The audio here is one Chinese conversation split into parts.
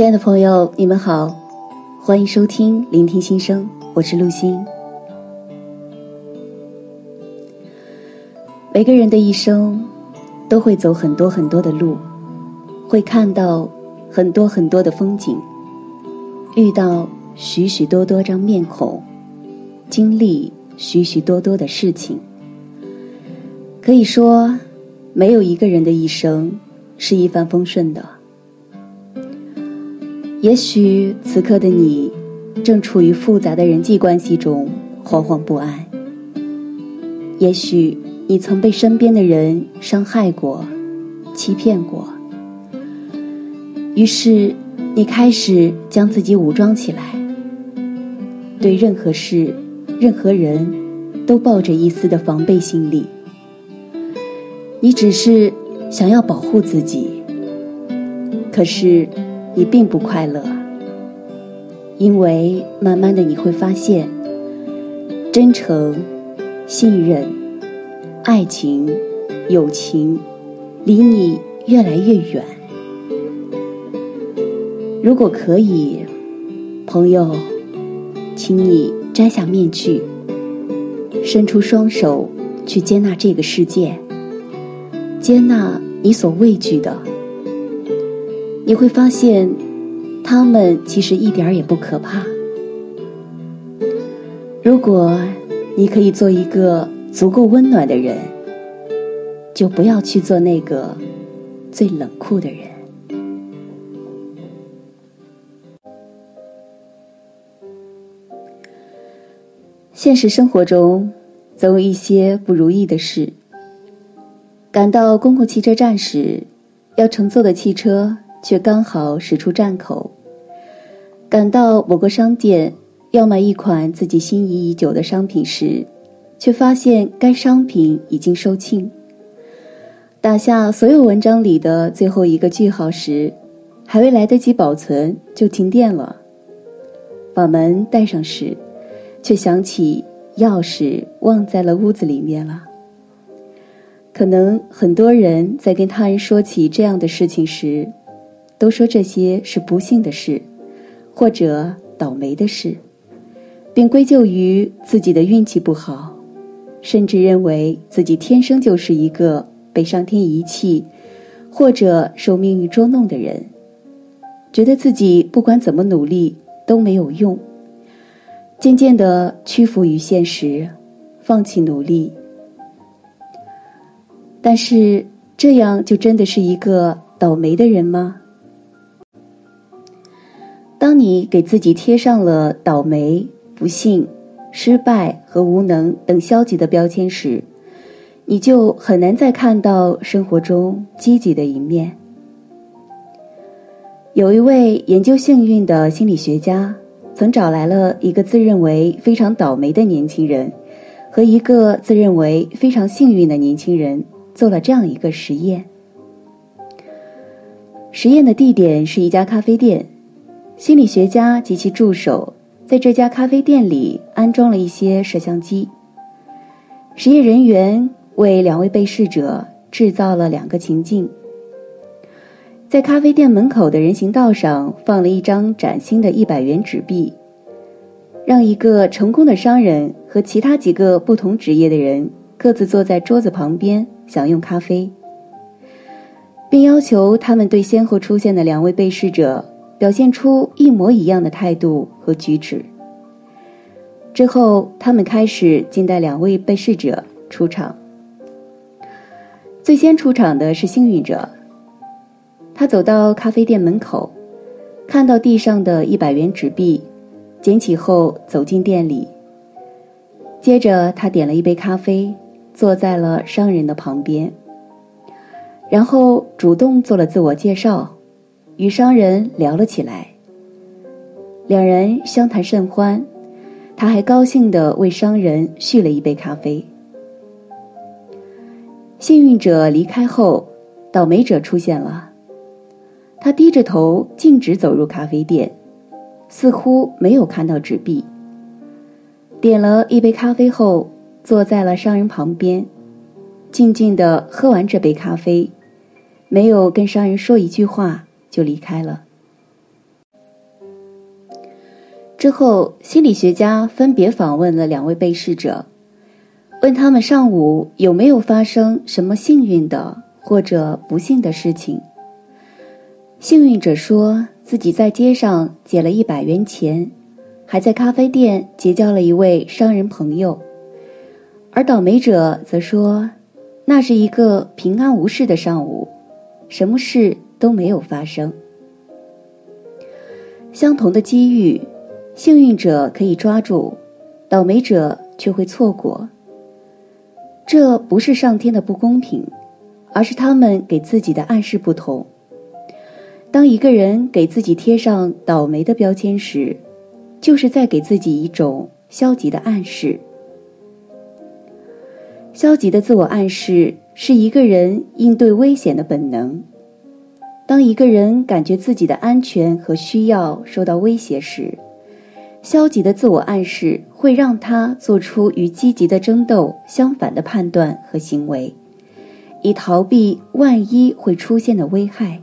亲爱的朋友，你们好，欢迎收听聆听心声，我是陆欣。每个人的一生都会走很多很多的路，会看到很多很多的风景，遇到许许多多张面孔，经历许许多多的事情。可以说，没有一个人的一生是一帆风顺的。也许此刻的你，正处于复杂的人际关系中，惶惶不安。也许你曾被身边的人伤害过、欺骗过，于是你开始将自己武装起来，对任何事、任何人都抱着一丝的防备心理。你只是想要保护自己，可是。你并不快乐，因为慢慢的你会发现，真诚、信任、爱情、友情离你越来越远。如果可以，朋友，请你摘下面具，伸出双手去接纳这个世界，接纳你所畏惧的。你会发现，他们其实一点儿也不可怕。如果你可以做一个足够温暖的人，就不要去做那个最冷酷的人。现实生活中，总有一些不如意的事。赶到公共汽车站时，要乘坐的汽车。却刚好驶出站口，赶到某个商店要买一款自己心仪已久的商品时，却发现该商品已经售罄。打下所有文章里的最后一个句号时，还未来得及保存就停电了。把门带上时，却想起钥匙忘在了屋子里面了。可能很多人在跟他人说起这样的事情时，都说这些是不幸的事，或者倒霉的事，并归咎于自己的运气不好，甚至认为自己天生就是一个被上天遗弃，或者受命运捉弄的人，觉得自己不管怎么努力都没有用，渐渐的屈服于现实，放弃努力。但是这样就真的是一个倒霉的人吗？当你给自己贴上了倒霉、不幸、失败和无能等消极的标签时，你就很难再看到生活中积极的一面。有一位研究幸运的心理学家，曾找来了一个自认为非常倒霉的年轻人，和一个自认为非常幸运的年轻人，做了这样一个实验。实验的地点是一家咖啡店。心理学家及其助手在这家咖啡店里安装了一些摄像机。实验人员为两位被试者制造了两个情境：在咖啡店门口的人行道上放了一张崭新的一百元纸币，让一个成功的商人和其他几个不同职业的人各自坐在桌子旁边享用咖啡，并要求他们对先后出现的两位被试者。表现出一模一样的态度和举止。之后，他们开始静待两位被试者出场。最先出场的是幸运者。他走到咖啡店门口，看到地上的一百元纸币，捡起后走进店里。接着，他点了一杯咖啡，坐在了商人的旁边，然后主动做了自我介绍。与商人聊了起来，两人相谈甚欢，他还高兴地为商人续了一杯咖啡。幸运者离开后，倒霉者出现了。他低着头径直走入咖啡店，似乎没有看到纸币。点了一杯咖啡后，坐在了商人旁边，静静地喝完这杯咖啡，没有跟商人说一句话。就离开了。之后，心理学家分别访问了两位被试者，问他们上午有没有发生什么幸运的或者不幸的事情。幸运者说自己在街上捡了一百元钱，还在咖啡店结交了一位商人朋友，而倒霉者则说，那是一个平安无事的上午，什么事都没有发生。相同的机遇。幸运者可以抓住，倒霉者却会错过。这不是上天的不公平，而是他们给自己的暗示不同。当一个人给自己贴上倒霉的标签时，就是在给自己一种消极的暗示。消极的自我暗示是一个人应对危险的本能。当一个人感觉自己的安全和需要受到威胁时，消极的自我暗示会让他做出与积极的争斗相反的判断和行为，以逃避万一会出现的危害。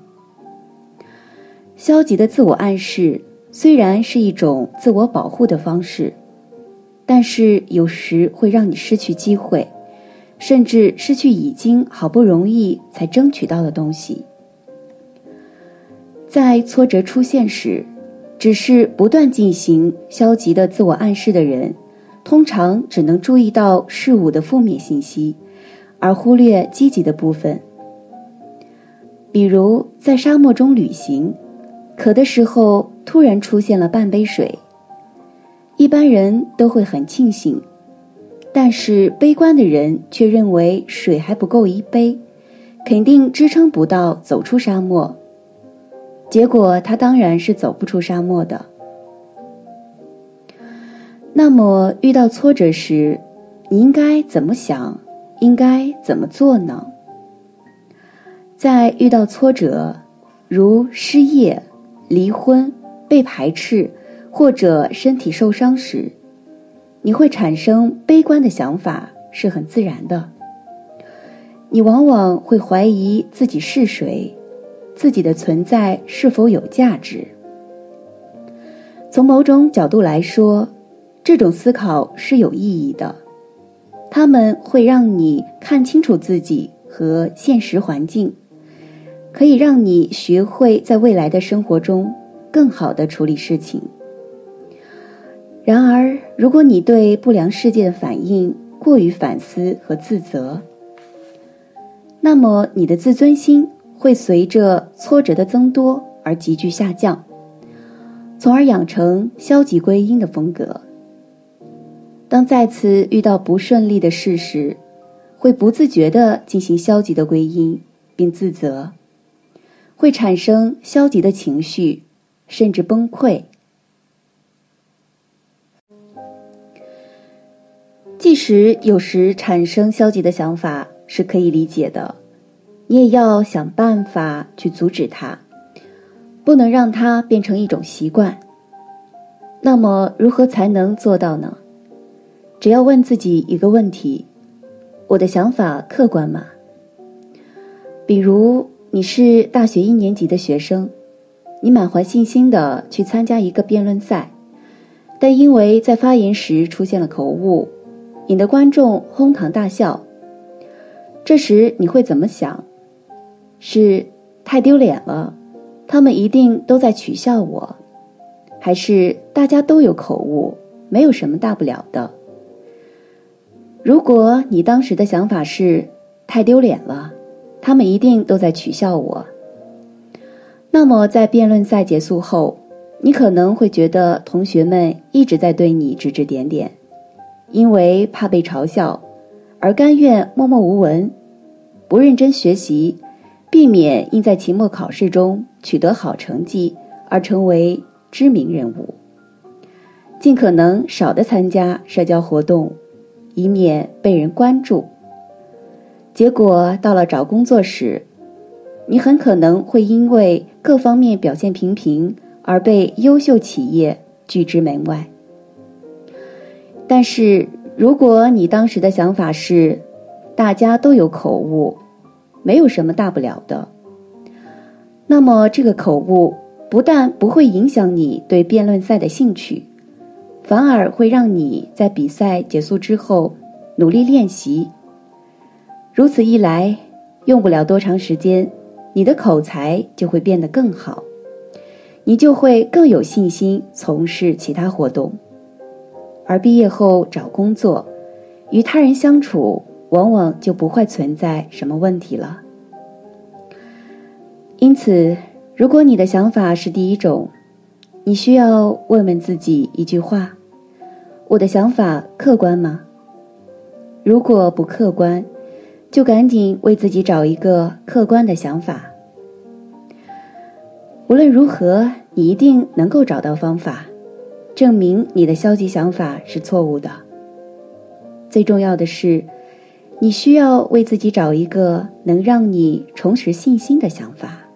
消极的自我暗示虽然是一种自我保护的方式，但是有时会让你失去机会，甚至失去已经好不容易才争取到的东西。在挫折出现时。只是不断进行消极的自我暗示的人，通常只能注意到事物的负面信息，而忽略积极的部分。比如在沙漠中旅行，渴的时候突然出现了半杯水，一般人都会很庆幸，但是悲观的人却认为水还不够一杯，肯定支撑不到走出沙漠。结果他当然是走不出沙漠的。那么遇到挫折时，你应该怎么想？应该怎么做呢？在遇到挫折，如失业、离婚、被排斥或者身体受伤时，你会产生悲观的想法是很自然的。你往往会怀疑自己是谁。自己的存在是否有价值？从某种角度来说，这种思考是有意义的。他们会让你看清楚自己和现实环境，可以让你学会在未来的生活中更好的处理事情。然而，如果你对不良事件的反应过于反思和自责，那么你的自尊心。会随着挫折的增多而急剧下降，从而养成消极归因的风格。当再次遇到不顺利的事时，会不自觉地进行消极的归因，并自责，会产生消极的情绪，甚至崩溃。即使有时产生消极的想法是可以理解的。你也要想办法去阻止它，不能让它变成一种习惯。那么，如何才能做到呢？只要问自己一个问题：我的想法客观吗？比如，你是大学一年级的学生，你满怀信心的去参加一个辩论赛，但因为在发言时出现了口误，引得观众哄堂大笑。这时你会怎么想？是太丢脸了，他们一定都在取笑我，还是大家都有口误，没有什么大不了的。如果你当时的想法是太丢脸了，他们一定都在取笑我，那么在辩论赛结束后，你可能会觉得同学们一直在对你指指点点，因为怕被嘲笑，而甘愿默默无闻，不认真学习。避免因在期末考试中取得好成绩而成为知名人物，尽可能少的参加社交活动，以免被人关注。结果到了找工作时，你很可能会因为各方面表现平平而被优秀企业拒之门外。但是如果你当时的想法是，大家都有口误。没有什么大不了的。那么，这个口误不但不会影响你对辩论赛的兴趣，反而会让你在比赛结束之后努力练习。如此一来，用不了多长时间，你的口才就会变得更好，你就会更有信心从事其他活动。而毕业后找工作，与他人相处，往往就不会存在什么问题了。因此，如果你的想法是第一种，你需要问问自己一句话。我的想法客观吗？如果不客观，就赶紧为自己找一个客观的想法。无论如何，你一定能够找到方法，证明你的消极想法是错误的。最重要的是，你需要为自己找一个能让你重拾信心的想法。